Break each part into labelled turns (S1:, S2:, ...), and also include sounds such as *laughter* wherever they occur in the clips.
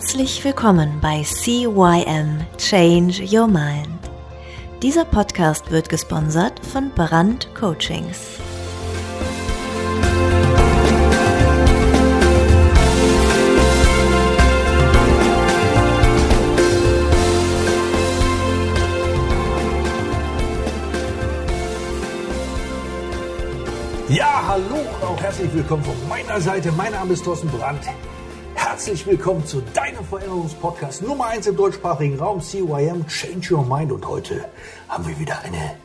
S1: Herzlich willkommen bei CYM Change Your Mind. Dieser Podcast wird gesponsert von Brand Coachings.
S2: Ja, hallo, auch herzlich willkommen von meiner Seite. Mein Name ist Thorsten Brandt. Herzlich willkommen zu deinem Veränderungspodcast Nummer 1 im deutschsprachigen Raum, CYM Change Your Mind. Und heute haben wir wieder eine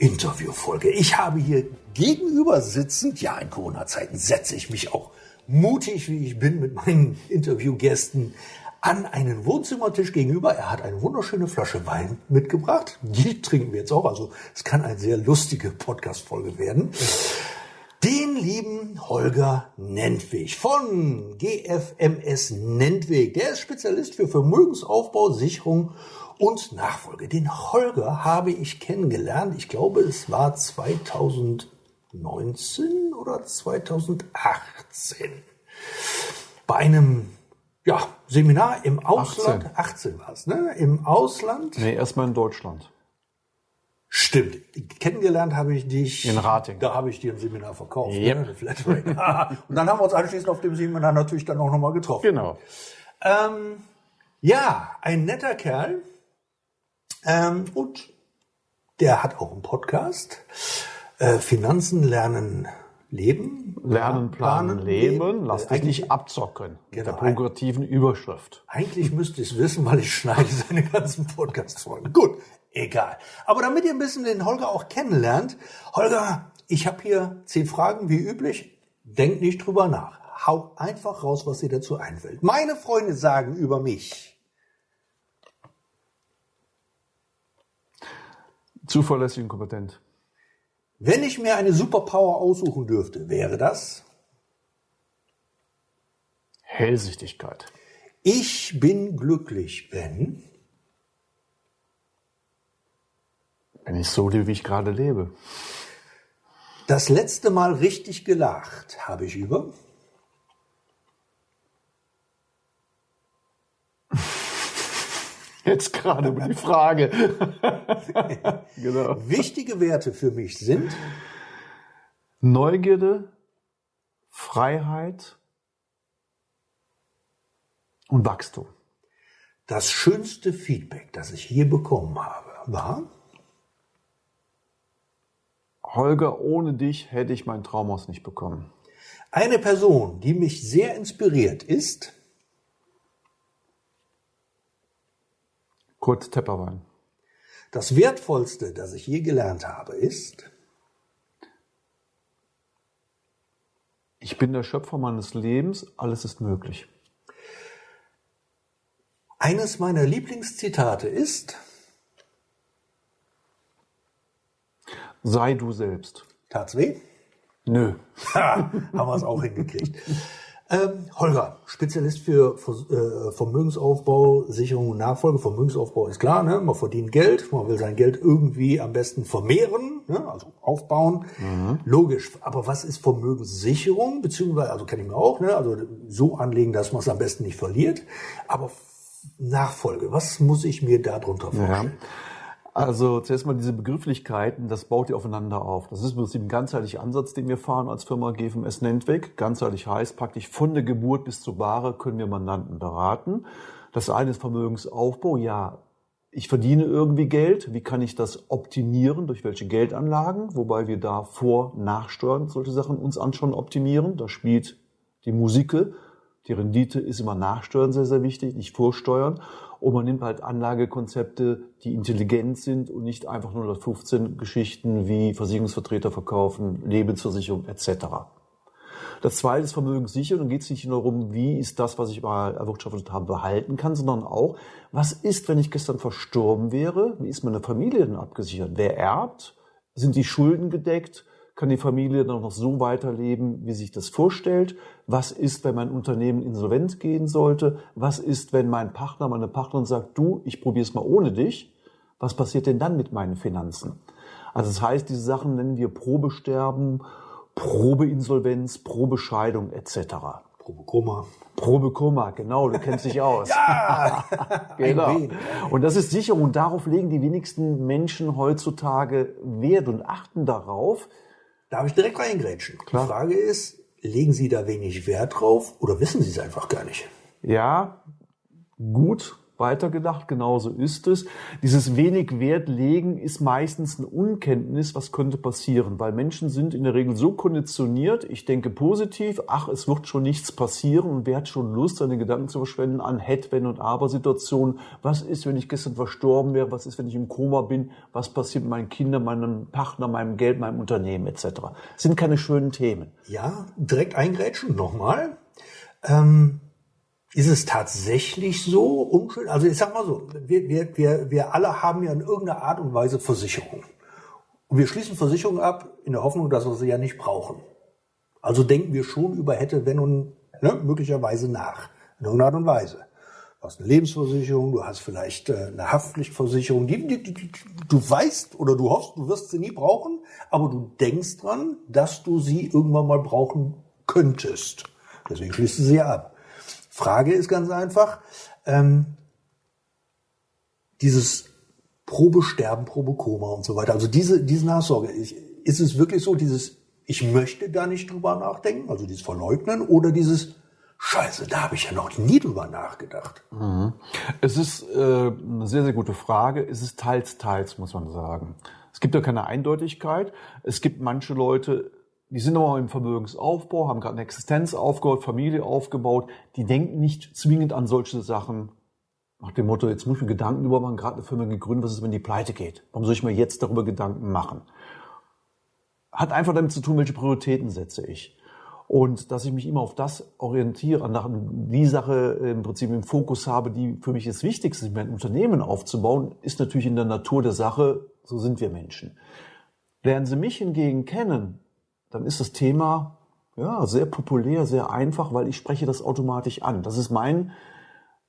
S2: Interviewfolge. Ich habe hier gegenüber sitzend, ja, in Corona-Zeiten setze ich mich auch mutig, wie ich bin, mit meinen Interviewgästen an einen Wohnzimmertisch gegenüber. Er hat eine wunderschöne Flasche Wein mitgebracht. Die trinken wir jetzt auch. Also es kann eine sehr lustige Podcast-Folge werden. Den lieben Holger Nentwig von GFMS Nentwig. Der ist Spezialist für Vermögensaufbau, Sicherung und Nachfolge. Den Holger habe ich kennengelernt. Ich glaube, es war 2019 oder 2018. Bei einem ja, Seminar im Ausland. 18, 18 war es, ne? Im Ausland.
S3: Nee, erstmal in Deutschland.
S2: Stimmt. Kennengelernt habe ich dich.
S3: In Rating.
S2: Da habe ich dir ein Seminar verkauft.
S3: Yep.
S2: Ne? *laughs* Und dann haben wir uns anschließend auf dem Seminar natürlich dann auch nochmal getroffen.
S3: Genau.
S2: Ähm, ja, ein netter Kerl. Ähm, und der hat auch einen Podcast. Äh, Finanzen lernen leben.
S3: Lernen, planen, leben. Lass dich nicht abzocken. Mit der
S2: Genau.
S3: progressiven Überschrift.
S2: Eigentlich müsste ich es wissen, weil ich schneide seine ganzen Podcast-Folgen. Gut, egal. Aber damit ihr ein bisschen den Holger auch kennenlernt, Holger, ich habe hier zehn Fragen, wie üblich. Denkt nicht drüber nach. Hau einfach raus, was dir dazu einfällt. Meine Freunde sagen über mich.
S3: Zuverlässig und kompetent.
S2: Wenn ich mir eine Superpower aussuchen dürfte, wäre das?
S3: Hellsichtigkeit.
S2: Ich bin glücklich, wenn.
S3: Wenn ich so lebe, wie ich gerade lebe.
S2: Das letzte Mal richtig gelacht habe ich über.
S3: Jetzt gerade über die Frage. *laughs* genau.
S2: Wichtige Werte für mich sind.
S3: Neugierde, Freiheit und Wachstum.
S2: Das schönste Feedback, das ich hier bekommen habe, war,
S3: Holger, ohne dich hätte ich mein Traumhaus nicht bekommen.
S2: eine Person, die mich sehr inspiriert, ist
S3: Kurt Tepperwein.
S2: das Wertvollste, das ich je gelernt habe, ist
S3: Ich bin der Schöpfer meines Lebens, alles ist möglich.
S2: eines meiner Lieblingszitate ist
S3: Sei du selbst.
S2: Tat's weh?
S3: Nö. *laughs*
S2: Ha, haben wir es auch hingekriegt. Ähm, Holger, Spezialist für äh, Vermögensaufbau, Sicherung und Nachfolge. Vermögensaufbau ist klar, ne? man verdient Geld, man will sein Geld irgendwie am besten vermehren, ne? also aufbauen. Logisch. Aber was ist Vermögenssicherung? Beziehungsweise, also kenne ich mir auch, ne? also so anlegen, dass man es am besten nicht verliert. Aber Nachfolge, was muss ich mir darunter
S3: Ja. Also zuerst mal diese Begrifflichkeiten, das baut ihr aufeinander auf. Das ist im Prinzip ein ganzheitlicher Ansatz, den wir fahren als Firma GFMS Nentweg. Ganzheitlich heißt praktisch von der Geburt bis zur Ware können wir Mandanten beraten. Das eine ist Vermögensaufbau. Ja, ich verdiene irgendwie Geld. Wie kann ich das optimieren? Durch welche Geldanlagen? Wobei wir da vor, nachsteuern solche Sachen uns anschauen, optimieren. Da spielt die Musike. Die Rendite ist immer nachsteuern sehr, sehr wichtig, nicht vorsteuern. Und man nimmt halt Anlagekonzepte, die intelligent sind und nicht einfach nur 15 Geschichten wie Versicherungsvertreter verkaufen, Lebensversicherung etc. Das zweite ist Vermögenssicherung. Dann geht es nicht nur darum, wie ist das, was ich mal erwirtschaftet habe, behalten kann, sondern auch, was ist, wenn ich gestern verstorben wäre? Wie ist meine Familie denn abgesichert? Wer erbt? Sind die Schulden gedeckt? Kann die Familie dann noch so weiterleben, wie sich das vorstellt? Was ist, wenn mein Unternehmen insolvent gehen sollte? Was ist, wenn mein Partner, meine Partnerin sagt, du, ich probiere es mal ohne dich? Was passiert denn dann mit meinen Finanzen? Also das heißt, diese Sachen nennen wir Probesterben, Probeinsolvenz, Probescheidung etc.
S2: Probekoma.
S3: Probekoma, genau, du kennst dich aus. *laughs* *laughs*
S2: ja,
S3: genau. Und das ist sicher und darauf legen die wenigsten Menschen heutzutage Wert und achten darauf.
S2: Darf ich direkt reingrätschen?
S3: Klar.
S2: Die Frage ist, legen Sie da wenig Wert drauf oder wissen Sie es einfach gar nicht?
S3: Ja, gut weitergedacht, genauso ist es. Dieses wenig Wert legen ist meistens eine Unkenntnis, was könnte passieren, weil Menschen sind in der Regel so konditioniert, ich denke positiv, ach, es wird schon nichts passieren und wer hat schon Lust, seine Gedanken zu verschwenden an Hätt, Wenn und Aber-Situationen. Was ist, wenn ich gestern verstorben wäre? Was ist, wenn ich im Koma bin? Was passiert mit meinen Kindern, meinem Partner, meinem Geld, meinem Unternehmen etc.? Das sind keine schönen Themen.
S2: Ja, direkt eingrätschen nochmal. Ähm, ist es tatsächlich so unschön? Also ich sag mal so, wir, wir, wir, wir alle haben ja in irgendeiner Art und Weise Versicherung. Und wir schließen Versicherungen ab in der Hoffnung, dass wir sie ja nicht brauchen. Also denken wir schon über hätte, wenn und ne, möglicherweise nach. In irgendeiner Art und Weise. Du hast eine Lebensversicherung, du hast vielleicht äh, eine Haftpflichtversicherung, die, die, die, die, du weißt oder du hoffst, du wirst sie nie brauchen, aber du denkst dran, dass du sie irgendwann mal brauchen könntest. Deswegen schließt du sie ab. Frage ist ganz einfach, ähm, dieses Probesterben, Probekoma und so weiter, also diese, diese Nachsorge, ich, ist es wirklich so, dieses, ich möchte da nicht drüber nachdenken, also dieses Verleugnen oder dieses, Scheiße, da habe ich ja noch nie drüber nachgedacht.
S3: Es ist äh, eine sehr, sehr gute Frage. Es ist teils, teils, muss man sagen. Es gibt ja keine Eindeutigkeit. Es gibt manche Leute, die sind aber im Vermögensaufbau, haben gerade eine Existenz aufgebaut, Familie aufgebaut. Die denken nicht zwingend an solche Sachen. Nach dem Motto, jetzt muss ich mir Gedanken darüber machen, gerade eine Firma gegründet, was ist, wenn die pleite geht? Warum soll ich mir jetzt darüber Gedanken machen? Hat einfach damit zu tun, welche Prioritäten setze ich. Und dass ich mich immer auf das orientiere, nach die Sache im Prinzip im Fokus habe, die für mich das Wichtigste ist, mein Unternehmen aufzubauen, ist natürlich in der Natur der Sache, so sind wir Menschen. Lernen Sie mich hingegen kennen, dann ist das Thema ja sehr populär, sehr einfach, weil ich spreche das automatisch an. Das ist mein,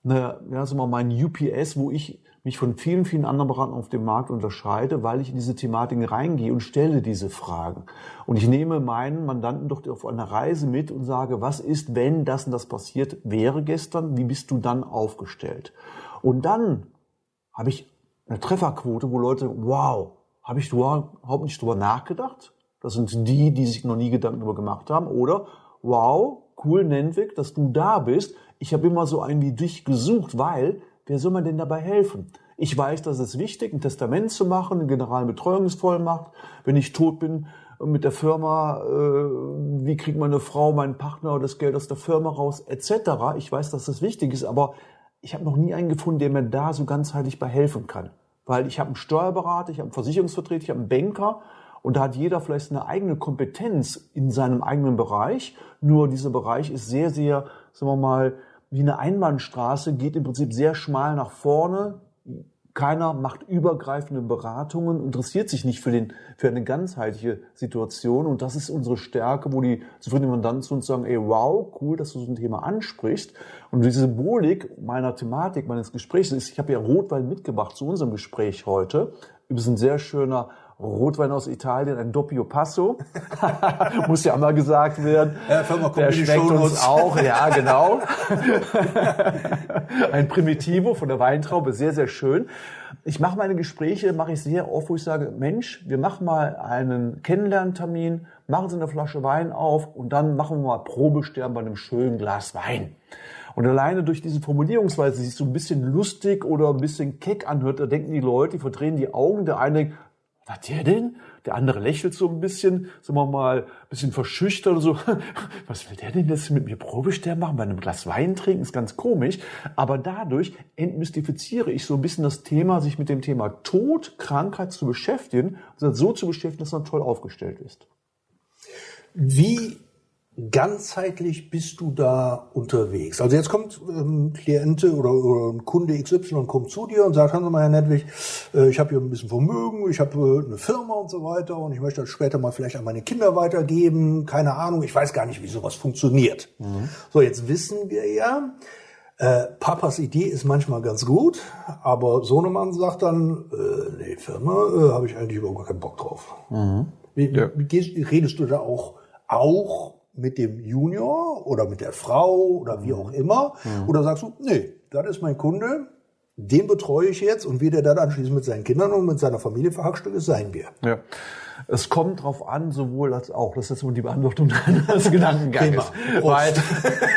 S3: ne, ja, mal, mein UPS, wo ich mich von vielen, vielen anderen Beratern auf dem Markt unterscheide, weil ich in diese Thematiken reingehe und stelle diese Fragen. Und ich nehme meinen Mandanten doch auf eine Reise mit und sage, was ist, wenn das und das passiert wäre gestern, wie bist du dann aufgestellt? Und dann habe ich eine Trefferquote, wo Leute, wow, habe ich überhaupt nicht drüber nachgedacht? Das sind die, die sich noch nie Gedanken darüber gemacht haben. Oder, wow, cool, Nentwig, dass du da bist. Ich habe immer so einen wie dich gesucht, weil wer soll mir denn dabei helfen? Ich weiß, dass es wichtig, ein Testament zu machen, eine Generalbetreuungsvollmacht. Wenn ich tot bin mit der Firma, äh, wie kriegt meine Frau, meinen Partner das Geld aus der Firma raus, etc. Ich weiß, dass das wichtig ist, aber ich habe noch nie einen gefunden, der mir da so ganzheitlich bei helfen kann. Weil ich habe einen Steuerberater, ich habe einen Versicherungsvertreter, ich habe einen Banker und da hat jeder vielleicht eine eigene Kompetenz in seinem eigenen Bereich. Nur dieser Bereich ist sehr, sehr, sagen wir mal, wie eine Einbahnstraße, geht im Prinzip sehr schmal nach vorne. Keiner macht übergreifende Beratungen, interessiert sich nicht für, den, für eine ganzheitliche Situation. Und das ist unsere Stärke, wo die zufriedenen Mandanten zu uns sagen, ey, wow, cool, dass du so ein Thema ansprichst. Und die Symbolik meiner Thematik, meines Gesprächs ist, ich habe ja Rotwein mitgebracht zu unserem Gespräch heute. Übrigens ein sehr schöner Rotwein aus Italien, ein Doppio Passo. *laughs* Muss ja mal gesagt werden.
S2: Ja, Firma
S3: Der
S2: Company
S3: schmeckt uns auch, ja, *laughs* genau. ein Primitivo von der Weintraube, sehr, sehr schön. Ich mache meine Gespräche, mache ich sehr oft, wo ich sage, Mensch, wir machen mal einen Kennenlerntermin, machen Sie eine Flasche Wein auf und dann machen wir mal Probesterben bei einem schönen Glas Wein. Und alleine durch diese Formulierungsweise, die sich so ein bisschen lustig oder ein bisschen keck anhört, da denken die Leute, die verdrehen die Augen. Der eine denkt, was der denn? Der andere lächelt so ein bisschen, sagen wir mal, ein bisschen verschüchtert und so. *laughs* Was will der denn jetzt mit mir Probesterben machen, bei einem Glas Wein trinken? Ist ganz komisch. Aber dadurch entmystifiziere ich so ein bisschen das Thema, sich mit dem Thema Tod, Krankheit zu beschäftigen, und so zu beschäftigen, dass man toll aufgestellt ist.
S2: Wie ganzheitlich bist du da unterwegs? Also jetzt kommt ähm, Kliente oder, oder ein Kunde XY kommt zu dir und sagt, hören Sie mal, Herr Nedwig, äh, ich habe hier ein bisschen Vermögen, ich habe äh, eine Firma und so weiter und ich möchte das später mal vielleicht an meine Kinder weitergeben. Keine Ahnung, ich weiß gar nicht, wie sowas funktioniert. So, jetzt wissen wir ja, äh, Papas Idee ist manchmal ganz gut, aber Sohnemann sagt dann, äh, nee, Firma, äh, habe ich eigentlich überhaupt gar keinen Bock drauf. Wie,
S3: Ja.
S2: wie gehst, redest du da auch, auch mit dem Junior oder mit der Frau oder wie auch immer?
S3: Mhm.
S2: Oder sagst du, nee, das ist mein Kunde, den betreue ich jetzt und wie der dann anschließend mit seinen Kindern und mit seiner Familie verhackstückt ist, sein wir.
S3: Ja. Es kommt drauf an, sowohl als auch. Das ist jetzt nur die Beantwortung *laughs* deines Gedankenganges. Weil,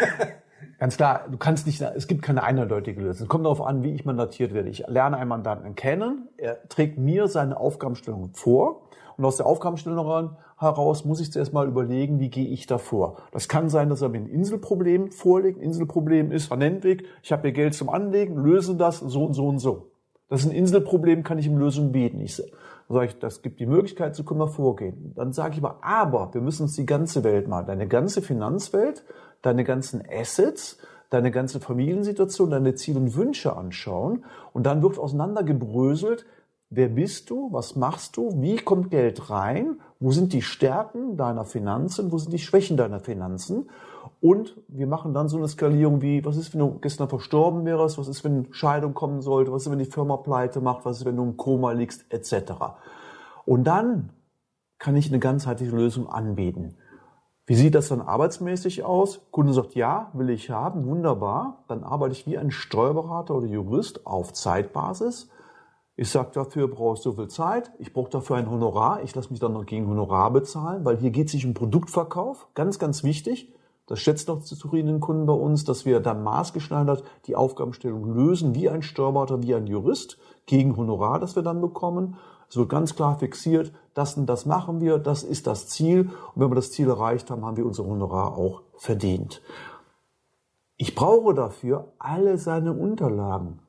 S3: *laughs* ganz klar, du kannst nicht, es gibt keine eindeutige Lösung. Es kommt darauf an, wie ich mandatiert werde. Ich lerne einen Mandanten kennen, er trägt mir seine Aufgabenstellung vor und aus der Aufgabenstellung heraus muss ich zuerst mal überlegen, wie gehe ich da vor. Das kann sein, dass er mir ein Inselproblem vorlegt. Ein Inselproblem ist, Van Nentweg, ich habe hier Geld zum Anlegen, löse das so und so und so. Das ist ein Inselproblem, kann ich ihm Lösung bieten. Ich sage das gibt die Möglichkeit, so können wir vorgehen. Dann sage ich aber, aber wir müssen uns die ganze Welt mal, deine ganze Finanzwelt, deine ganzen Assets, deine ganze Familiensituation, deine Ziele und Wünsche anschauen. Und dann wird auseinandergebröselt, wer bist du, was machst du, wie kommt Geld rein, wo sind die Stärken deiner Finanzen, wo sind die Schwächen deiner Finanzen. Und wir machen dann so eine Skalierung wie, was ist, wenn du gestern verstorben wärst, was ist, wenn Scheidung kommen sollte, was ist, wenn die Firma pleite macht, was ist, wenn du im Koma liegst, etc. Und dann kann ich eine ganzheitliche Lösung anbieten. Wie sieht das dann arbeitsmäßig aus? Kunde sagt, ja, will ich haben, wunderbar. Dann arbeite ich wie ein Steuerberater oder Jurist auf Zeitbasis. Ich sage, dafür brauchst du so viel Zeit, ich brauche dafür ein Honorar, ich lasse mich dann noch gegen Honorar bezahlen, weil hier geht es sich um Produktverkauf, ganz, ganz wichtig. Das schätzt noch zufriedenen Kunden bei uns, dass wir dann maßgeschneidert die Aufgabenstellung lösen, wie ein Steuerberater, wie ein Jurist, gegen Honorar, das wir dann bekommen. Es wird ganz klar fixiert, das und das machen wir, das ist das Ziel. Und wenn wir das Ziel erreicht haben, haben wir unser Honorar auch verdient. Ich brauche dafür alle seine Unterlagen.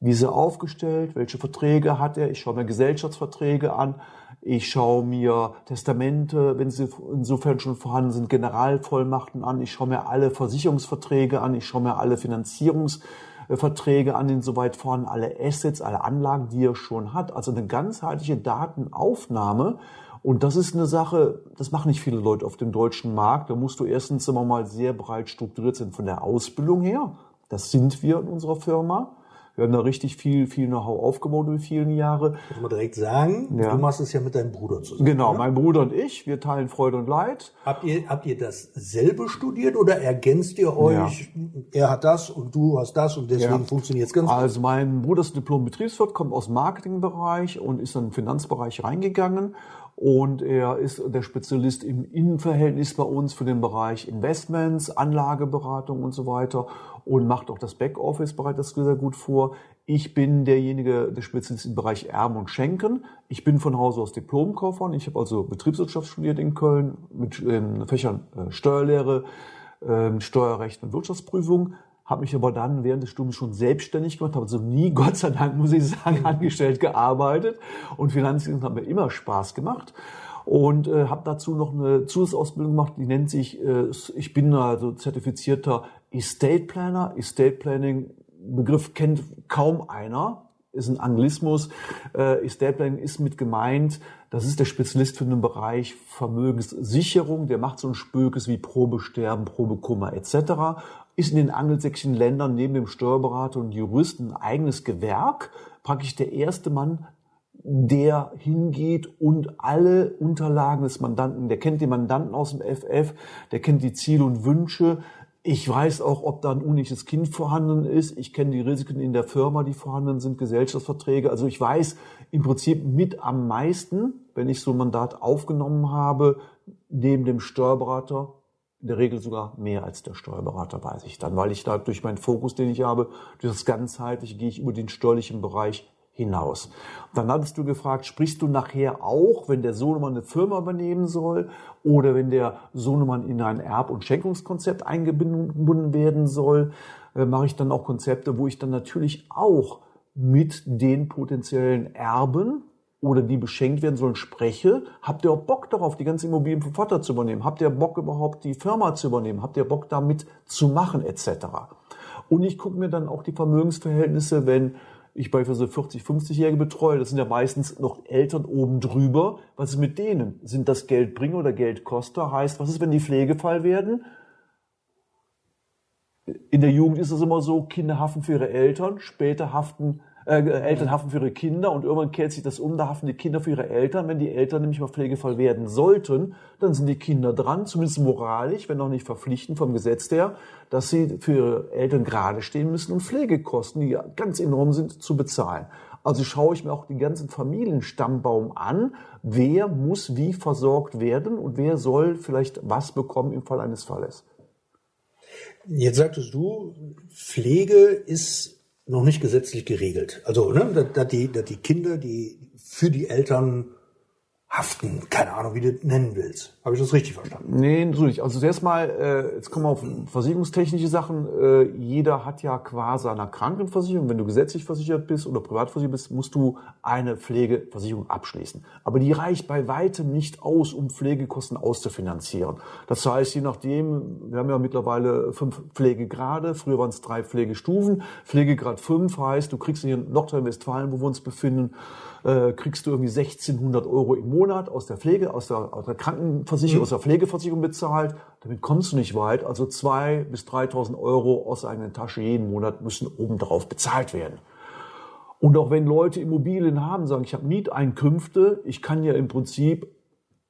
S3: Wie ist er aufgestellt? Welche Verträge hat er? Ich schaue mir Gesellschaftsverträge an. Ich schaue mir Testamente, wenn sie insofern schon vorhanden sind, Generalvollmachten an. Ich schaue mir alle Versicherungsverträge an. Ich schaue mir alle Finanzierungsverträge an, insoweit vorhanden, alle Assets, alle Anlagen, die er schon hat. Also eine ganzheitliche Datenaufnahme. Und das ist eine Sache, das machen nicht viele Leute auf dem deutschen Markt. Da musst du erstens immer mal sehr breit strukturiert sein von der Ausbildung her. Das sind wir in unserer Firma. Wir haben da richtig viel, viel Know-how aufgebaut über viele Jahre.
S2: Muss man direkt sagen,
S3: Ja.
S2: du machst es ja mit deinem Bruder zusammen.
S3: Genau,
S2: oder?
S3: mein Bruder und ich, wir teilen Freude und Leid.
S2: Habt ihr, habt ihr dasselbe studiert oder ergänzt ihr euch? Er hat das und du hast das und deswegen
S3: Ja.
S2: funktioniert es ganz gut.
S3: Also mein Bruder ist Diplom-Betriebswirt, kommt aus dem Marketingbereich und ist dann in den Finanzbereich reingegangen. Und er ist der Spezialist im Innenverhältnis bei uns für den Bereich Investments, Anlageberatung und so weiter und macht auch das Backoffice, bereitet das sehr gut vor. Ich bin derjenige, der Spezialist im Bereich Erben und Schenken. Ich bin von Hause aus Diplomkaufmann. Ich habe also Betriebswirtschaft studiert in Köln mit den Fächern äh, Steuerlehre, ähm, Steuerrecht und Wirtschaftsprüfung, habe mich aber dann während des Studiums schon selbstständig gemacht, habe also nie, *laughs* Gott sei Dank, muss ich sagen, angestellt gearbeitet und Finanzdienst hat mir immer Spaß gemacht und äh, habe dazu noch eine Zusatzausbildung gemacht, die nennt sich, äh, ich bin also zertifizierter Estate Planner. Estate Planning, Begriff kennt kaum einer, ist ein Anglismus. Äh, Estate Planning ist mit gemeint, das ist der Spezialist für den Bereich Vermögenssicherung, der macht so ein Spökes wie Probesterben, Probekummer etc. Ist in den angelsächsischen Ländern neben dem Steuerberater und Juristen ein eigenes Gewerk, praktisch der erste Mann, der hingeht und alle Unterlagen des Mandanten, der kennt den Mandanten aus dem FF, der kennt die Ziele und Wünsche. Ich weiß auch, ob da ein uniches Kind vorhanden ist. Ich kenne die Risiken in der Firma, die vorhanden sind, Gesellschaftsverträge. Also ich weiß im Prinzip mit am meisten, wenn ich so ein Mandat aufgenommen habe, neben dem Steuerberater, in der Regel sogar mehr als der Steuerberater, weiß ich dann, weil ich da durch meinen Fokus, den ich habe, durch das ganzheitliche, gehe ich über den steuerlichen Bereich hinaus. Dann hattest du gefragt, sprichst du nachher auch, wenn der Sohnemann eine Firma übernehmen soll oder wenn der Sohnemann in ein Erb- und Schenkungskonzept eingebunden werden soll, äh, mache ich dann auch Konzepte, wo ich dann natürlich auch mit den potenziellen Erben oder die beschenkt werden sollen, spreche. Habt ihr auch Bock darauf, die ganze Immobilien vom Vater zu übernehmen? Habt ihr Bock überhaupt, die Firma zu übernehmen? Habt ihr Bock damit zu machen, etc.? Und ich gucke mir dann auch die Vermögensverhältnisse, wenn ich bei so 40, 50-Jährige betreue, das sind ja meistens noch Eltern oben drüber. Was ist mit denen? Sind das Geldbringer oder Geldkoster? Heißt, was ist, wenn die Pflegefall werden? In der Jugend ist es immer so, Kinder haften für ihre Eltern, später haften, äh, Eltern haften für ihre Kinder und irgendwann kehrt sich das um, da haften die Kinder für ihre Eltern. Wenn die Eltern nämlich mal Pflegefall werden sollten, dann sind die Kinder dran, zumindest moralisch, wenn auch nicht verpflichtend vom Gesetz her, dass sie für ihre Eltern gerade stehen müssen und Pflegekosten, die ganz enorm sind, zu bezahlen. Also schaue ich mir auch den ganzen Familienstammbaum an. Wer muss wie versorgt werden und wer soll vielleicht was bekommen im Fall eines Falles?
S2: Jetzt sagtest du, Pflege ist noch nicht gesetzlich geregelt. Also, ne, dass die, dass die Kinder, die für die Eltern haften. Keine Ahnung, wie du das nennen willst. Habe ich das richtig verstanden?
S3: Nee, nicht. Also zuerst mal, äh, jetzt kommen wir auf versicherungstechnische Sachen. Äh, jeder hat ja quasi eine Krankenversicherung. Wenn du gesetzlich versichert bist oder privat versichert bist, musst du eine Pflegeversicherung abschließen. Aber die reicht bei weitem nicht aus, um Pflegekosten auszufinanzieren. Das heißt, je nachdem, wir haben ja mittlerweile fünf Pflegegrade. Früher waren es drei Pflegestufen. Pflegegrad fünf heißt, du kriegst hier in Nordrhein-Westfalen, wo wir uns befinden, äh, kriegst du irgendwie 1600 Euro im Monat aus der Pflege, aus der, aus der Krankenversicherung, mhm. aus der Pflegeversicherung bezahlt. Damit kommst du nicht weit. Also zwei bis 3.000 Euro aus der eigenen Tasche jeden Monat müssen obendrauf bezahlt werden. Und auch wenn Leute Immobilien haben, sagen, ich habe Mieteinkünfte, ich kann ja im Prinzip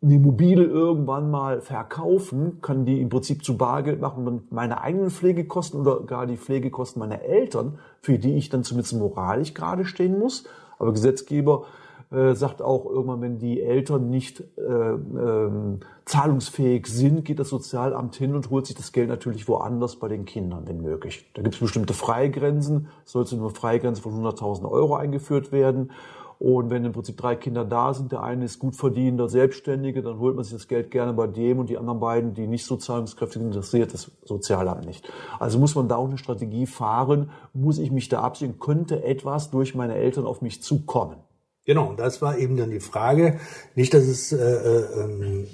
S3: eine Immobilie irgendwann mal verkaufen, kann die im Prinzip zu Bargeld machen und meine eigenen Pflegekosten oder gar die Pflegekosten meiner Eltern, für die ich dann zumindest moralisch gerade stehen muss, aber Gesetzgeber äh, sagt auch irgendwann, wenn die Eltern nicht äh, ähm, zahlungsfähig sind, geht das Sozialamt hin und holt sich das Geld natürlich woanders bei den Kindern, wenn möglich. Da gibt es bestimmte Freigrenzen, sollte nur Freigrenze von 100.000 Euro eingeführt werden. Und wenn im Prinzip drei Kinder da sind, der eine ist gut verdienender Selbstständige, dann holt man sich das Geld gerne bei dem und die anderen beiden, die nicht so zahlungskräftig sind, interessiert das Sozialamt nicht. Also muss man da auch eine Strategie fahren, muss ich mich da absichern, könnte etwas durch meine Eltern auf mich zukommen.
S2: Genau, und das war eben dann die Frage, nicht, dass es äh, äh, ähm,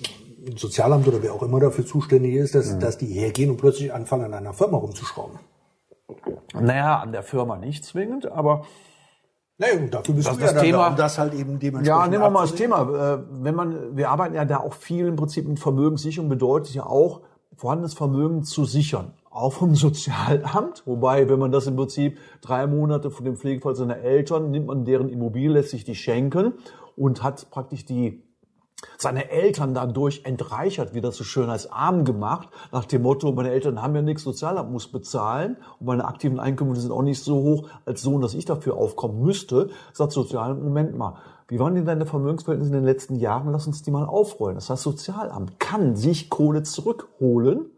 S2: Sozialamt oder wer auch immer dafür zuständig ist, dass, mhm. dass die hergehen und plötzlich anfangen, an einer Firma rumzuschrauben.
S3: Naja, an der Firma nicht zwingend, aber
S2: naja, und dafür bist
S3: das,
S2: du
S3: das
S2: ja
S3: Thema,
S2: da, um das halt eben dementsprechend
S3: Ja, nehmen wir mal das Thema. Äh, wenn man, wir arbeiten ja da auch viel im Prinzip mit Vermögenssicherung, bedeutet ja auch, vorhandenes Vermögen zu sichern. Auch vom *laughs* Sozialamt. Wobei, wenn man das im Prinzip drei Monate von dem Pflegefall seiner Eltern, nimmt man deren Immobilie, lässt sich die schenken und hat praktisch die seine Eltern dadurch entreichert, wie das so schön als arm gemacht, nach dem Motto, meine Eltern haben ja nichts, Sozialamt muss bezahlen und meine aktiven Einkommen sind auch nicht so hoch als Sohn, dass ich dafür aufkommen müsste, sagt Sozialamt, Moment mal, wie waren denn deine Vermögensverhältnisse in den letzten Jahren? Lass uns die mal aufrollen. Das heißt, Sozialamt kann sich Kohle zurückholen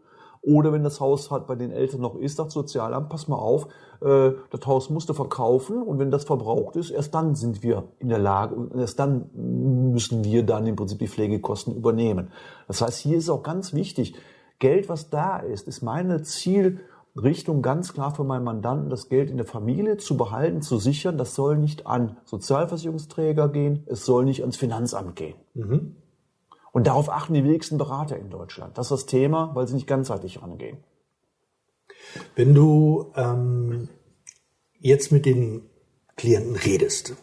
S3: oder wenn das Haus halt bei den Eltern noch ist, sagt Sozialamt, pass mal auf, äh, das Haus musste verkaufen und wenn das verbraucht ist, erst dann sind wir in der Lage und erst dann müssen wir dann im Prinzip die Pflegekosten übernehmen. Das heißt, hier ist auch ganz wichtig, Geld, was da ist, ist meine Zielrichtung ganz klar für meinen Mandanten, das Geld in der Familie zu behalten, zu sichern. Das soll nicht an Sozialversicherungsträger gehen, es soll nicht ans Finanzamt gehen. Mhm. Und darauf achten die wenigsten Berater in Deutschland. Das ist das Thema, weil sie nicht ganzheitlich rangehen.
S2: Wenn du ähm, jetzt mit den Klienten redest,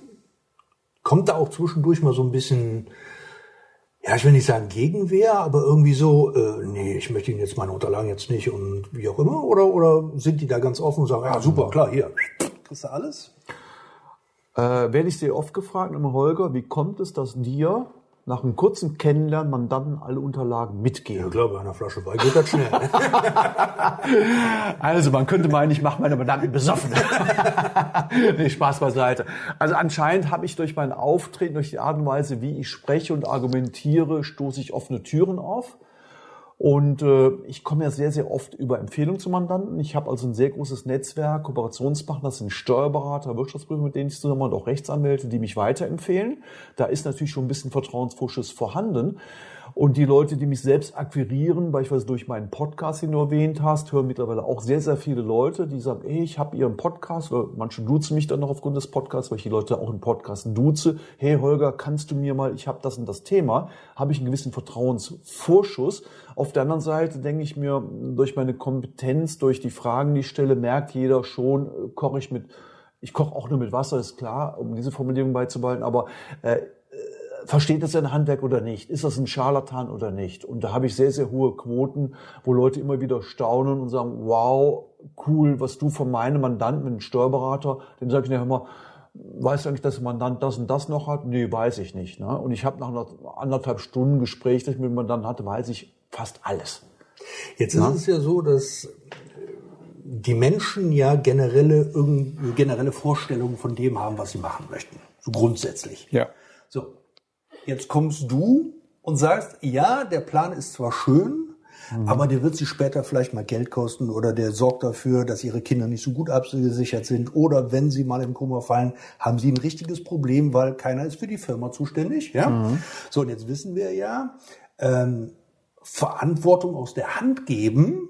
S2: kommt da auch zwischendurch mal so ein bisschen, ja, ich will nicht sagen Gegenwehr, aber irgendwie so, äh, nee, ich möchte Ihnen jetzt meine Unterlagen jetzt nicht und wie auch immer, oder, oder sind die da ganz offen und sagen, ja, super, klar, hier, kriegst du alles?
S3: Äh, werde ich sehr oft gefragt, immer Holger, wie kommt es, dass dir nach einem kurzen Kennenlernen man dann alle Unterlagen mitgeben.
S2: Ja, klar, bei einer Flasche Wein geht das schnell. *laughs*
S3: also, man könnte meinen, ich mache meine Mandanten besoffen. *laughs* nee, Spaß beiseite. Also anscheinend habe ich durch mein Auftreten, durch die Art und Weise, wie ich spreche und argumentiere, stoße ich offene Türen auf. Und äh, ich komme ja sehr, sehr oft über Empfehlungen zu Mandanten. Ich habe also ein sehr großes Netzwerk, Kooperationspartner, das sind Steuerberater, Wirtschaftsprüfer, mit denen ich zusammen und auch Rechtsanwälte, die mich weiterempfehlen. Da ist natürlich schon ein bisschen Vertrauensvorschuss vorhanden. Und die Leute, die mich selbst akquirieren, beispielsweise durch meinen Podcast, den du erwähnt hast, hören mittlerweile auch sehr, sehr viele Leute, die sagen, ey, ich habe ihren Podcast, oder manche duzen mich dann noch aufgrund des Podcasts, weil ich die Leute auch im Podcast duze. Hey Holger, kannst du mir mal, ich habe das und das Thema, habe ich einen gewissen Vertrauensvorschuss. Auf der anderen Seite denke ich mir, durch meine Kompetenz, durch die Fragen, die ich stelle, merkt jeder schon, äh, koche ich mit ich koche auch nur mit Wasser, ist klar, um diese Formulierung beizubehalten, aber äh, versteht das ein Handwerk oder nicht? Ist das ein Scharlatan oder nicht? Und da habe ich sehr, sehr hohe Quoten, wo Leute immer wieder staunen und sagen, wow, cool, was du von meinem Mandanten, mit einem Steuerberater, dem sage ich nachher immer, weißt du eigentlich, dass man dann das und das noch hat? Nee, weiß ich nicht. Ne? Und ich habe nach einer anderthalb Stunden Gespräch, das ich mit dem dann hatte, weiß ich fast alles.
S2: Jetzt ist es ja so, dass die Menschen ja generelle, generelle Vorstellungen von dem haben, was sie machen möchten. So grundsätzlich.
S3: Ja.
S2: So. Jetzt kommst du und sagst, ja, der Plan ist zwar schön, mhm. aber der wird sie später vielleicht mal Geld kosten oder der sorgt dafür, dass ihre Kinder nicht so gut abgesichert sind oder wenn sie mal im Kummer fallen, haben sie ein richtiges Problem, weil keiner ist für die Firma zuständig. Ja. Mhm. So, und jetzt wissen wir ja, ähm, Verantwortung aus der Hand geben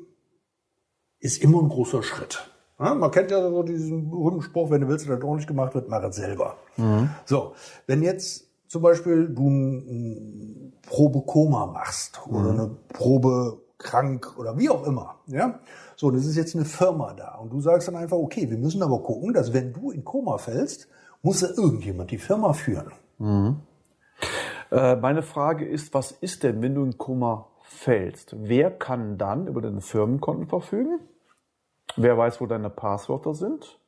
S2: ist immer ein großer Schritt. Ja, man kennt ja so diesen berühmten Spruch, wenn du willst, dass das ordentlich gemacht wird, mach es selber. Mhm. So, wenn jetzt zum Beispiel du ein Probe Koma machst oder mhm. eine Probe krank oder wie auch immer, ja, so, das ist jetzt eine Firma da und du sagst dann einfach, okay, wir müssen aber gucken, dass wenn du in Koma fällst, muss ja irgendjemand die Firma führen.
S3: Mhm. Äh, meine Frage ist, was ist denn, wenn du in Koma fällst? Wer kann dann über deine Firmenkonten verfügen? Wer weiß, wo deine Passwörter sind?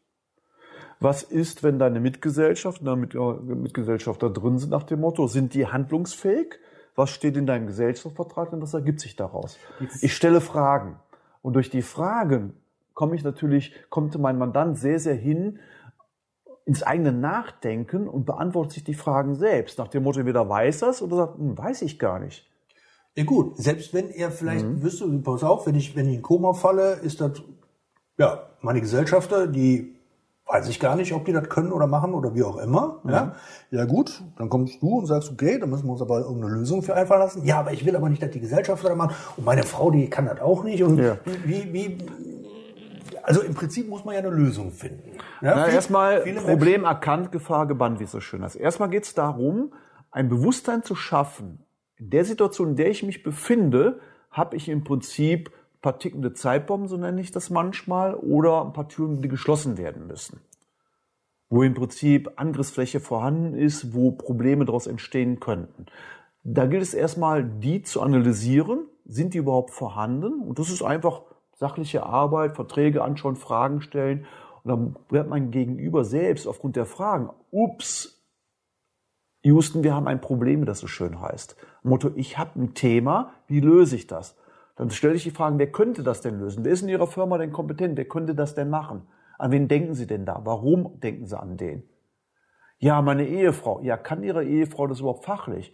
S3: Was ist, wenn deine Mitgesellschaft deine Mitgesellschafter drin sind nach dem Motto, sind die handlungsfähig? Was steht in deinem Gesellschaftsvertrag und was ergibt sich daraus? Ich stelle Fragen. Und durch die Fragen komme ich natürlich, kommt mein Mandant sehr, sehr hin ins eigene Nachdenken und beantwortet sich die Fragen selbst. Nach dem Motto, entweder weiß das oder sagt, hm, weiß ich gar nicht.
S2: Ja gut, selbst wenn er vielleicht mhm. wüsste, pass auf, wenn ich, wenn ich in Koma falle, ist das ja, meine Gesellschafter, die weiß ich gar nicht, ob die das können oder machen oder wie auch immer. Mhm. Ja, ja gut, dann kommst du und sagst, okay, dann müssen wir uns aber irgendeine Lösung für einfallen lassen. Ja, aber ich will aber nicht, dass die Gesellschafter das machen. Und meine Frau, die kann das auch nicht. Und ja. wie, wie, also im Prinzip muss man ja eine Lösung finden.
S3: Ja, Na, erstmal Problem erkannt, Gefahr gebannt, wie es so schön ist. Erstmal geht es darum, ein Bewusstsein zu schaffen. In der Situation, in der ich mich befinde, habe ich im Prinzip paar tickende Zeitbomben, so nenne ich das manchmal, oder ein paar Türen, die geschlossen werden müssen. Wo im Prinzip Angriffsfläche vorhanden ist, wo Probleme daraus entstehen könnten. Da gilt es erstmal, die zu analysieren. Sind die überhaupt vorhanden? Und das ist einfach sachliche Arbeit, Verträge anschauen, Fragen stellen. Und dann wird mein Gegenüber selbst aufgrund der Fragen, ups, Houston, wir haben ein Problem, das so schön heißt. Motto, ich habe ein Thema, wie löse ich das? Dann stelle ich die Fragen, wer könnte das denn lösen? Wer ist in Ihrer Firma denn kompetent? Wer könnte das denn machen? An wen denken Sie denn da? Warum denken Sie an den? Ja, meine Ehefrau. Ja, kann Ihre Ehefrau das überhaupt fachlich?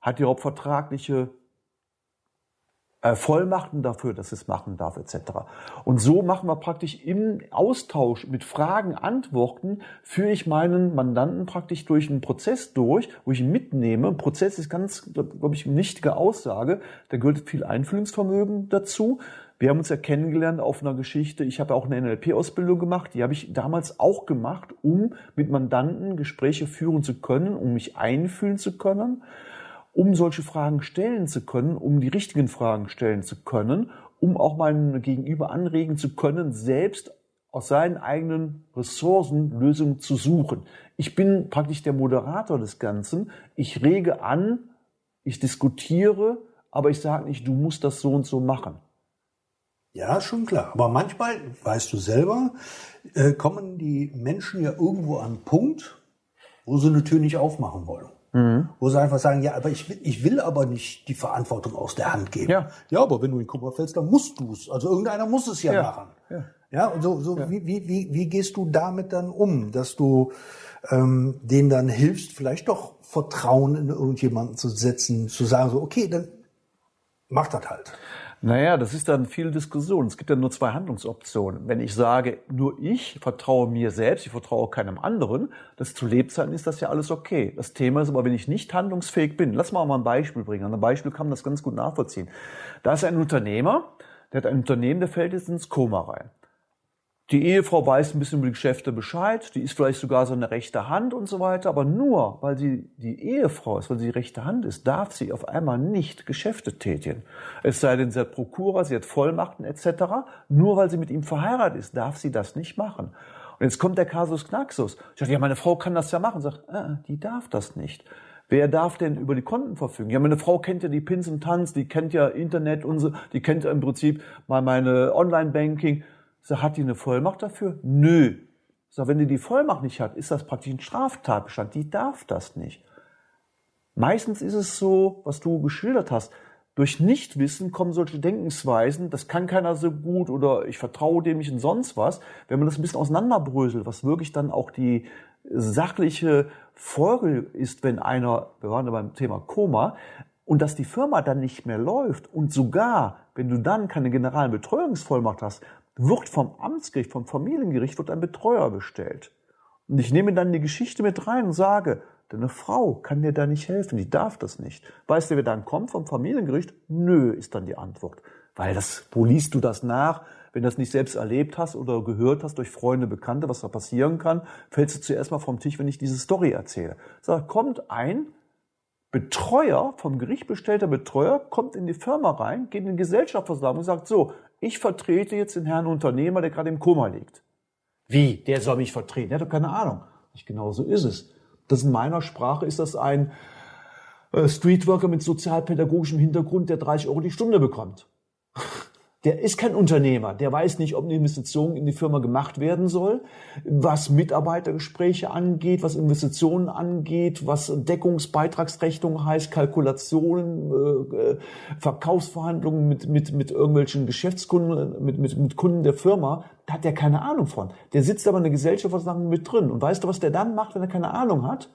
S3: Hat die überhaupt vertragliche Vollmachten dafür, dass es machen darf, etc. Und so machen wir praktisch im Austausch mit Fragen, Antworten, führe ich meinen Mandanten praktisch durch einen Prozess durch, wo ich ihn mitnehme. Ein Prozess ist ganz, glaube ich, eine wichtige Aussage. Da gehört viel Einfühlungsvermögen dazu. Wir haben uns ja kennengelernt auf einer Geschichte. Ich habe auch eine NLP-Ausbildung gemacht. Die habe ich damals auch gemacht, um mit Mandanten Gespräche führen zu können, um mich einfühlen zu können um solche Fragen stellen zu können, um die richtigen Fragen stellen zu können, um auch meinen Gegenüber anregen zu können, selbst aus seinen eigenen Ressourcen Lösungen zu suchen. Ich bin praktisch der Moderator des Ganzen. Ich rege an, ich diskutiere, aber ich sage nicht, du musst das so und so machen.
S2: Ja, schon klar. Aber manchmal, weißt du selber, äh, kommen die Menschen ja irgendwo an einen Punkt, wo sie eine Tür nicht aufmachen wollen. Mhm. Wo sie einfach sagen, ja, aber ich will, ich will aber nicht die Verantwortung aus der Hand geben. Ja, ja aber wenn du in Kummer fällst, dann musst du es. Also irgendeiner muss es ja, ja. machen. Ja, ja und so, so ja. Wie, wie, wie, wie gehst du damit dann um, dass du ähm, denen dann hilfst, vielleicht doch Vertrauen in irgendjemanden zu setzen, zu sagen, so, okay, dann mach das halt.
S3: Naja, das ist dann viel Diskussion. Es gibt ja nur zwei Handlungsoptionen. Wenn ich sage, nur ich vertraue mir selbst, ich vertraue keinem anderen, das zu Lebzeiten ist das ja alles okay. Das Thema ist aber, wenn ich nicht handlungsfähig bin, lass mal mal ein Beispiel bringen. An einem Beispiel kann man das ganz gut nachvollziehen. Da ist ein Unternehmer, der hat ein Unternehmen, der fällt jetzt ins Koma rein. Die Ehefrau weiß ein bisschen über die Geschäfte Bescheid, die ist vielleicht sogar so eine rechte Hand und so weiter, aber nur weil sie die Ehefrau ist, weil sie die rechte Hand ist, darf sie auf einmal nicht Geschäfte tätigen. Es sei denn, sie hat Prokura, sie hat Vollmachten etc. Nur weil sie mit ihm verheiratet ist, darf sie das nicht machen. Und jetzt kommt der Kasus Knaxus. Ich sage, ja, meine Frau kann das ja machen. Sagt, äh, die darf das nicht. Wer darf denn über die Konten verfügen? Ja, meine Frau kennt ja die Pins und Tanz, die kennt ja Internet und so, die kennt ja im Prinzip mal meine Online-Banking. So, hat die eine Vollmacht dafür? Nö. So, wenn die die Vollmacht nicht hat, ist das praktisch ein Straftatbestand. Die darf das nicht. Meistens ist es so, was du geschildert hast. Durch Nichtwissen kommen solche Denkensweisen, das kann keiner so gut oder ich vertraue dem nicht und sonst was. Wenn man das ein bisschen auseinanderbröselt, was wirklich dann auch die sachliche Folge ist, wenn einer, wir waren ja beim Thema Koma, und dass die Firma dann nicht mehr läuft und sogar, wenn du dann keine generalen Betreuungsvollmacht hast, wird vom Amtsgericht, vom Familiengericht wird ein Betreuer bestellt. Und ich nehme dann die Geschichte mit rein und sage, deine Frau kann dir da nicht helfen, die darf das nicht. Weißt du, wer dann kommt vom Familiengericht? Nö, ist dann die Antwort. Weil das, wo liest du das nach? Wenn du das nicht selbst erlebt hast oder gehört hast durch Freunde, Bekannte, was da passieren kann, fällst du zuerst mal vom Tisch, wenn ich diese Story erzähle. Sag, kommt ein Betreuer, vom Gericht bestellter Betreuer, kommt in die Firma rein, geht in die Gesellschaftsversammlung und sagt so, ich vertrete jetzt den Herrn Unternehmer, der gerade im Koma liegt. Wie? Der soll mich vertreten? Der hat doch keine Ahnung. Nicht genau so ist es. Das in meiner Sprache ist das ein äh, Streetworker mit sozialpädagogischem Hintergrund, der 30 Euro die Stunde bekommt der ist kein Unternehmer, der weiß nicht, ob eine Investition in die Firma gemacht werden soll, was Mitarbeitergespräche angeht, was Investitionen angeht, was Deckungsbeitragsrechnung heißt, Kalkulationen, äh, äh, Verkaufsverhandlungen mit, mit, mit irgendwelchen Geschäftskunden, mit, mit, mit Kunden der Firma, da hat der keine Ahnung von. Der sitzt aber in der Gesellschaftsversammlung mit drin. Und weißt du, was der dann macht, wenn er keine Ahnung hat?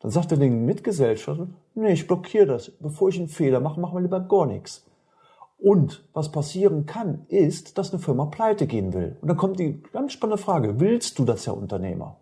S3: Dann sagt er den Mitgesellschaftern, nee, ich blockiere das. Bevor ich einen Fehler mache, machen wir lieber gar nichts. Und was passieren kann, ist, dass eine Firma pleite gehen will. Und dann kommt die ganz spannende Frage, willst du das, Herr Unternehmer?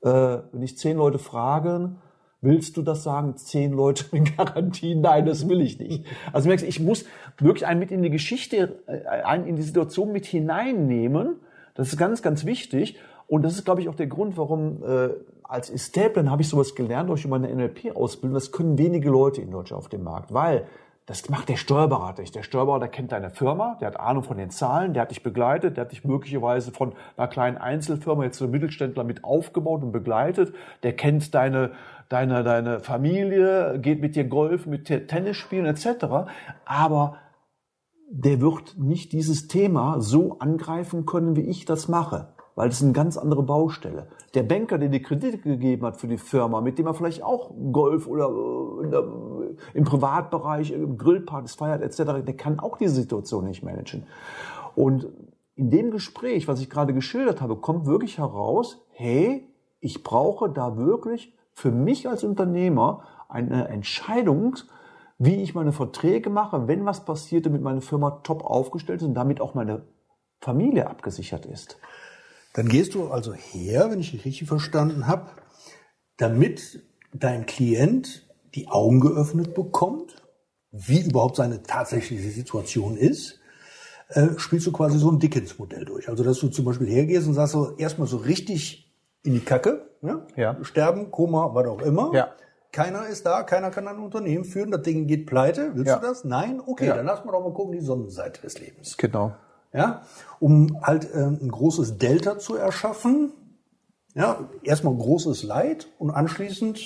S3: Äh, wenn ich zehn Leute frage, willst du das sagen? Zehn Leute *laughs* mit Garantie, nein, das will ich nicht. Also merkst du, ich muss wirklich einen mit in die Geschichte, äh, einen in die Situation mit hineinnehmen. Das ist ganz, ganz wichtig. Und das ist, glaube ich, auch der Grund, warum äh, als Estaplen habe ich sowas gelernt durch meine NLP-Ausbildung. Das können wenige Leute in Deutschland auf dem Markt, weil das macht der Steuerberater nicht. Der Steuerberater kennt deine Firma, der hat Ahnung von den Zahlen, der hat dich begleitet, der hat dich möglicherweise von einer kleinen Einzelfirma jetzt zu einem Mittelständler mit aufgebaut und begleitet. Der kennt deine, deine, deine Familie, geht mit dir Golf, mit dir Tennis spielen etc. Aber der wird nicht dieses Thema so angreifen können, wie ich das mache weil das ist eine ganz andere Baustelle. Der Banker, der die Kredite gegeben hat für die Firma, mit dem er vielleicht auch Golf oder äh, im Privatbereich Grillpartys feiert etc., der kann auch diese Situation nicht managen. Und in dem Gespräch, was ich gerade geschildert habe, kommt wirklich heraus, hey, ich brauche da wirklich für mich als Unternehmer eine Entscheidung, wie ich meine Verträge mache, wenn was passiert, damit meine Firma top aufgestellt ist und damit auch meine Familie abgesichert ist.
S2: Dann gehst du also her, wenn ich dich richtig verstanden habe, damit dein Klient die Augen geöffnet bekommt, wie überhaupt seine tatsächliche Situation ist, äh, spielst du quasi so ein Dickens-Modell durch. Also dass du zum Beispiel hergehst und sagst so erstmal so richtig in die Kacke, ne? ja. sterben, Koma, was auch immer. Ja. Keiner ist da, keiner kann ein Unternehmen führen, das Ding geht pleite. Willst ja. du das? Nein? Okay, ja. dann lass mal doch mal gucken, die Sonnenseite des Lebens.
S3: Genau
S2: ja, um halt äh, ein großes Delta zu erschaffen. Ja, erstmal großes Leid und anschließend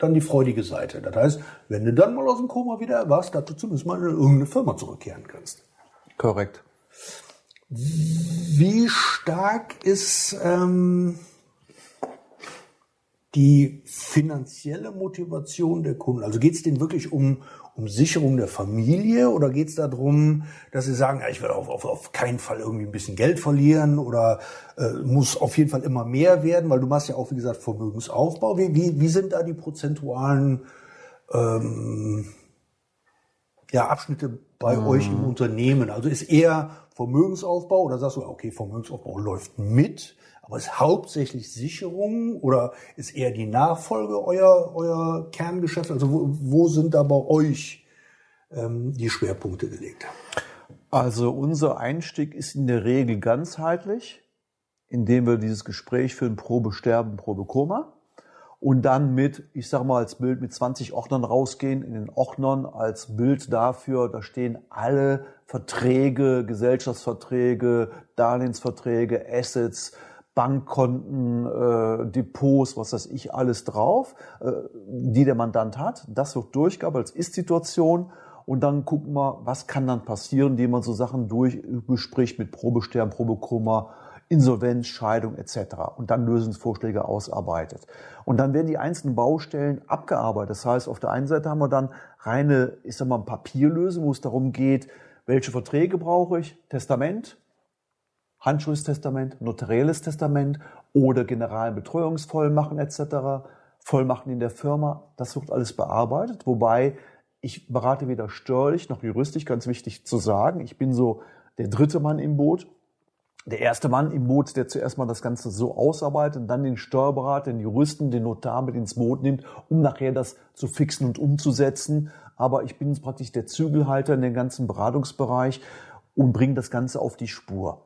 S2: dann die freudige Seite. Das heißt, wenn du dann mal aus dem Koma wieder erwachst, dass du zumindest mal in irgendeine Firma zurückkehren kannst.
S3: Korrekt.
S2: Wie stark ist ähm, die finanzielle Motivation der Kunden? Also geht es denen wirklich um, um Sicherung der Familie oder geht es darum, dass sie sagen, ja, ich will auf, auf, auf keinen Fall irgendwie ein bisschen Geld verlieren oder äh, muss auf jeden Fall immer mehr werden, weil du machst ja auch, wie gesagt, Vermögensaufbau. Wie, wie, wie sind da die prozentualen ähm, ja, Abschnitte bei mhm. euch im Unternehmen? Also ist eher Vermögensaufbau oder sagst du, okay, Vermögensaufbau läuft mit, aber ist hauptsächlich Sicherung oder ist eher die Nachfolge euer, euer Kerngeschäft? Also wo, wo sind da bei euch ähm, die Schwerpunkte gelegt?
S3: Also unser Einstieg ist in der Regel ganzheitlich, indem wir dieses Gespräch führen, Probe Sterben, Probe Koma. Und dann mit, ich sag mal, als Bild mit 20 Ordnern rausgehen, in den Ordnern als Bild dafür, da stehen alle Verträge, Gesellschaftsverträge, Darlehensverträge, Assets, Bankkonten, äh, Depots, was weiß ich, alles drauf, äh, die der Mandant hat. Das wird durchgearbeitet als Ist-Situation. Und dann gucken wir, was kann dann passieren, indem man so Sachen durchbespricht mit Probesterben, Probekoma, Insolvenz, Scheidung etc. und dann Lösungsvorschläge ausarbeitet. Und dann werden die einzelnen Baustellen abgearbeitet. Das heißt, auf der einen Seite haben wir dann reine, ich sag mal, Papierlösung, wo es darum geht, welche Verträge brauche ich, Testament, Handschriftstestament, notarielles Testament oder Generalbetreuungsvollmachen etc., Vollmachten in der Firma, das wird alles bearbeitet, wobei ich berate weder steuerlich noch juristisch, ganz wichtig zu sagen. Ich bin so der dritte Mann im Boot der erste Mann im Boot, der zuerst mal das Ganze so ausarbeitet und dann den Steuerberater, den Juristen, den Notar mit ins Boot nimmt, um nachher das zu fixen und umzusetzen. Aber ich bin praktisch der Zügelhalter in den ganzen Beratungsbereich und bringe das Ganze auf die Spur.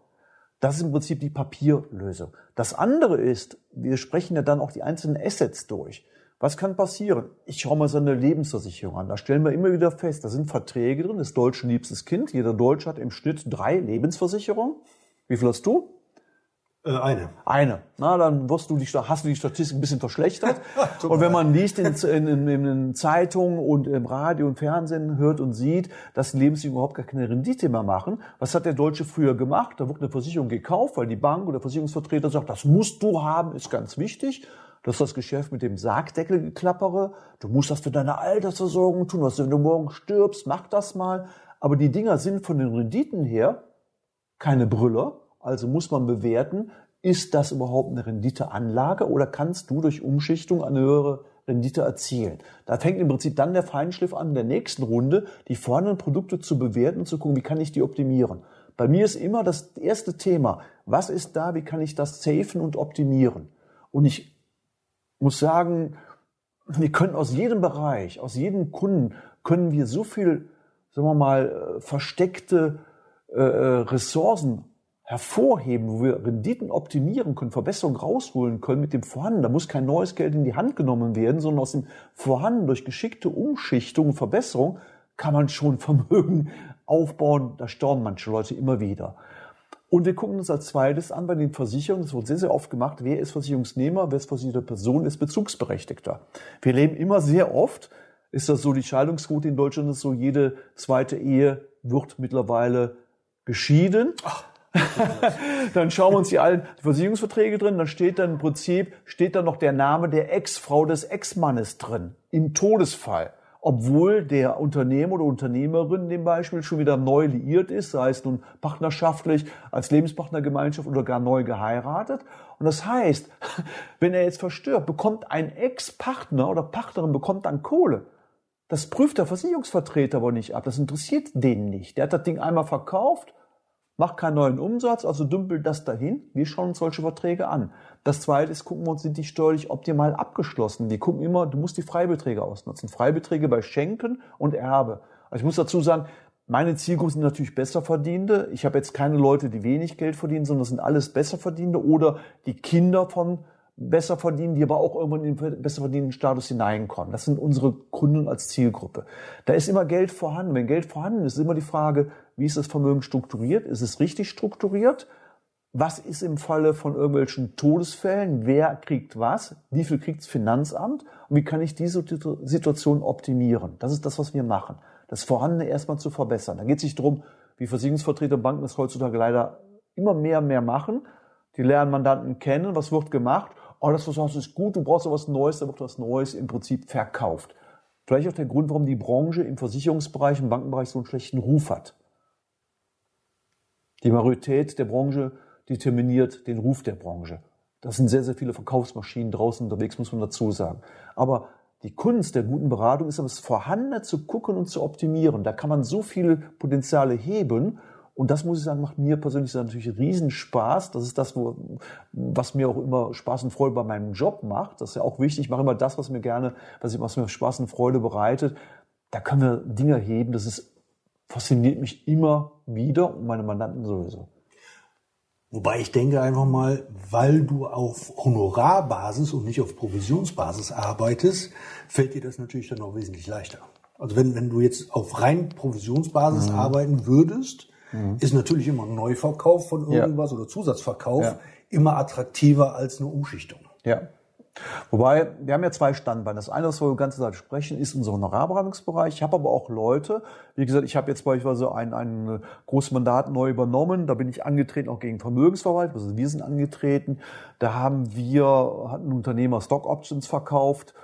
S3: Das ist im Prinzip die Papierlösung. Das andere ist, wir sprechen ja dann auch die einzelnen Assets durch. Was kann passieren? Ich schaue mal so eine Lebensversicherung an. Da stellen wir immer wieder fest, da sind Verträge drin, das deutsche liebstes Kind. Jeder Deutsche hat im Schnitt drei Lebensversicherungen. Wie viel hast du?
S2: Äh, eine.
S3: Eine. Na, dann wirst du die, hast du die Statistik ein bisschen verschlechtert. *laughs* und wenn man liest in, in, in, in, Zeitungen und im Radio und Fernsehen hört und sieht, dass Lebensversicherungen überhaupt gar keine Rendite mehr machen, was hat der Deutsche früher gemacht? Da wurde eine Versicherung gekauft, weil die Bank oder Versicherungsvertreter sagt, das musst du haben, ist ganz wichtig. Das ist das Geschäft mit dem Sargdeckelgeklappere. Du musst das für deine Altersversorgung tun. Was, wenn du morgen stirbst, mach das mal. Aber die Dinger sind von den Renditen her keine Brüller. Also muss man bewerten, ist das überhaupt eine Renditeanlage oder kannst du durch Umschichtung eine höhere Rendite erzielen? Da fängt im Prinzip dann der Feinschliff an, in der nächsten Runde die vorhandenen Produkte zu bewerten und zu gucken, wie kann ich die optimieren. Bei mir ist immer das erste Thema, was ist da, wie kann ich das safen und optimieren? Und ich muss sagen, wir können aus jedem Bereich, aus jedem Kunden, können wir so viel, sagen wir mal, äh, versteckte äh, äh, Ressourcen hervorheben, wo wir Renditen optimieren können, Verbesserungen rausholen können mit dem Vorhanden. Da muss kein neues Geld in die Hand genommen werden, sondern aus dem Vorhanden durch geschickte Umschichtung und Verbesserung kann man schon *laughs* Vermögen aufbauen. Da staunen manche Leute immer wieder. Und wir gucken uns als zweites an bei den Versicherungen. Das wird sehr, sehr oft gemacht. Wer ist Versicherungsnehmer? Wer ist versicherte Person? Ist Bezugsberechtigter. Wir leben immer sehr oft. Ist das so, die Scheidungsquote in Deutschland ist so, jede zweite Ehe wird mittlerweile geschieden. Ach. Dann schauen wir uns die alten Versicherungsverträge drin, dann steht dann im Prinzip, steht dann noch der Name der Ex-Frau des Ex-Mannes drin, im Todesfall. Obwohl der Unternehmer oder Unternehmerin in dem Beispiel schon wieder neu liiert ist, sei es nun partnerschaftlich, als Lebenspartnergemeinschaft oder gar neu geheiratet. Und das heißt, *laughs* wenn er jetzt verstirbt, bekommt ein Ex-Partner oder Partnerin bekommt dann Kohle. Das prüft der Versicherungsvertreter aber nicht ab. Das interessiert den nicht. Der hat das Ding einmal verkauft, macht keinen neuen Umsatz, also dümpelt das dahin. Wir schauen uns solche Verträge an. Das zweite ist, gucken wir uns, sind die steuerlich optimal abgeschlossen. Wir gucken immer, du musst die Freibeträge ausnutzen. Freibeträge bei Schenken und Erbe. Also ich muss dazu sagen, meine Zielgruppe sind natürlich Besserverdienende. Ich habe jetzt keine Leute, die wenig Geld verdienen, sondern das sind alles Besserverdienende oder die Kinder von besser verdienen, die aber auch irgendwann in den besser verdienenden Status hineinkommen. Das sind unsere Kunden als Zielgruppe. Da ist immer Geld vorhanden. Wenn Geld vorhanden ist, ist immer die Frage, wie ist das Vermögen strukturiert? Ist es richtig strukturiert? Was ist im Falle von irgendwelchen Todesfällen? Wer kriegt was? Wie viel kriegt das Finanzamt? Und wie kann ich diese Situation optimieren? Das ist das, was wir machen. Das Vorhandene erstmal zu verbessern. Da geht es nicht darum, wie Versicherungsvertreter Banken das heutzutage leider immer mehr und mehr machen. Die lernen Mandanten kennen, was wird gemacht oh, das, was du hast, ist gut, du brauchst was Neues, da wird was Neues im Prinzip verkauft. Vielleicht auch der Grund, warum die Branche im Versicherungsbereich, im Bankenbereich so einen schlechten Ruf hat. Die Majorität der Branche determiniert den Ruf der Branche. Das sind sehr, sehr viele Verkaufsmaschinen draußen unterwegs, muss man dazu sagen. Aber die Kunst der guten Beratung ist aber das Vorhandene zu gucken und zu optimieren. Da kann man so viele Potenziale heben und das muss ich sagen, macht mir persönlich natürlich riesen Spaß. Das ist das, wo, was mir auch immer Spaß und Freude bei meinem Job macht. Das ist ja auch wichtig. Ich mache immer das, was mir gerne, was, was mir Spaß und Freude bereitet. Da können wir Dinge heben. Das ist, fasziniert mich immer wieder und meine Mandanten sowieso.
S2: Wobei ich denke einfach mal, weil du auf Honorarbasis und nicht auf Provisionsbasis arbeitest, fällt dir das natürlich dann auch wesentlich leichter. Also wenn, wenn du jetzt auf rein Provisionsbasis mhm. arbeiten würdest, mhm. ist natürlich immer ein Neuverkauf von irgendwas ja. oder Zusatzverkauf ja. immer attraktiver als eine Umschichtung.
S3: Ja. Wobei, wir haben ja zwei Standbeine. Das eine, was wir die ganze Zeit sprechen, ist unser Honorarberatungsbereich. Ich habe aber auch Leute, wie gesagt, ich habe jetzt beispielsweise ein, ein großes Mandat neu übernommen. Da bin ich angetreten, auch gegen Vermögensverwaltung. Also wir sind angetreten. Da haben wir, hat ein Unternehmer Stock Options verkauft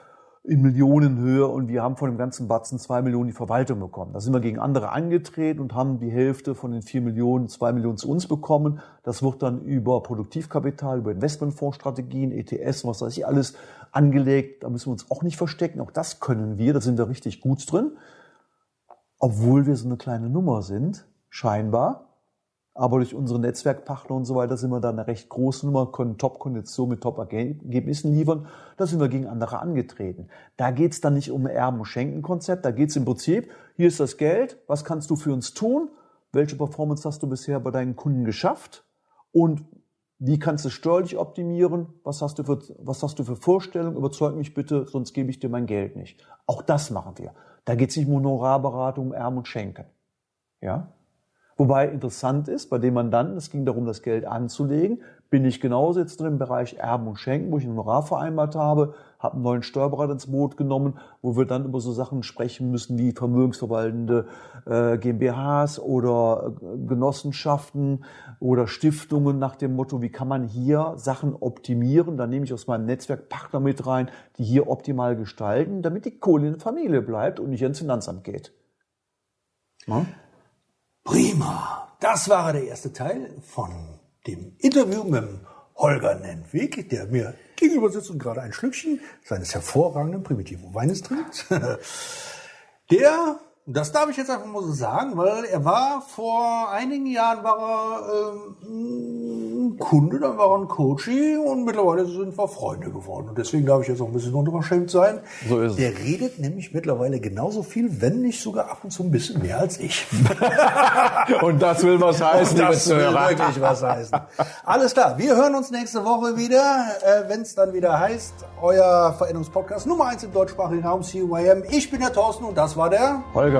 S3: in Millionenhöhe und wir haben von dem ganzen Batzen zwei Millionen die Verwaltung bekommen. Da sind wir gegen andere angetreten und haben die Hälfte von den vier Millionen, zwei Millionen zu uns bekommen. Das wird dann über Produktivkapital, über Investmentfondsstrategien, ETS, was weiß ich alles angelegt. Da müssen wir uns auch nicht verstecken. Auch das können wir, da sind wir richtig gut drin. Obwohl wir so eine kleine Nummer sind, scheinbar. Aber durch unsere Netzwerkpartner und so weiter sind wir da eine recht große Nummer, können Top-Konditionen mit Top-Ergebnissen liefern. Da sind wir gegen andere angetreten. Da geht's dann nicht um Erben- und Schenken-Konzept, da geht's im Prinzip, hier ist das Geld, was kannst du für uns tun? Welche Performance hast du bisher bei deinen Kunden geschafft? Und wie kannst du steuerlich optimieren? Was hast du für, was hast du für Vorstellungen? Überzeug mich bitte, sonst gebe ich dir mein Geld nicht. Auch das machen wir. Da geht's nicht um Honorarberatung, um Erben und Schenken. Ja? Wobei interessant ist, bei dem Mandanten, es ging darum, das Geld anzulegen, bin ich genauso jetzt drin im Bereich Erben und Schenken, wo ich ein Honorar vereinbart habe, habe einen neuen Steuerberater ins Boot genommen, wo wir dann über so Sachen sprechen müssen wie vermögensverwaltende äh, GmbHs oder äh, Genossenschaften oder Stiftungen nach dem Motto, wie kann man hier Sachen optimieren. Da nehme ich aus meinem Netzwerk Partner mit rein, die hier optimal gestalten, damit die Kohle in der Familie bleibt und nicht ins Finanzamt geht.
S2: Ja? Prima. Das war der erste Teil von dem Interview mit Holger Nentwig, der mir gegenüber sitzt und gerade ein Schlückchen seines hervorragenden Primitivo Weines trinkt. *laughs* Der das darf ich jetzt einfach mal so sagen, weil er war vor einigen Jahren war er ähm, Kunde, dann war er ein Coachie und mittlerweile sind wir Freunde geworden. Und deswegen darf ich jetzt auch ein bisschen unverschämt sein.
S3: So ist es.
S2: Der redet nämlich mittlerweile genauso viel, wenn nicht sogar ab und zu ein bisschen mehr als ich. *laughs*
S3: Und das will was heißen, liebe
S2: Das will wirklich was heißen. Alles klar, wir hören uns nächste Woche wieder, äh, wenn es dann wieder heißt, euer Veränderungspodcast Nummer eins im deutschsprachigen Raum CYM. Ich bin der Thorsten und das war der
S3: Holger.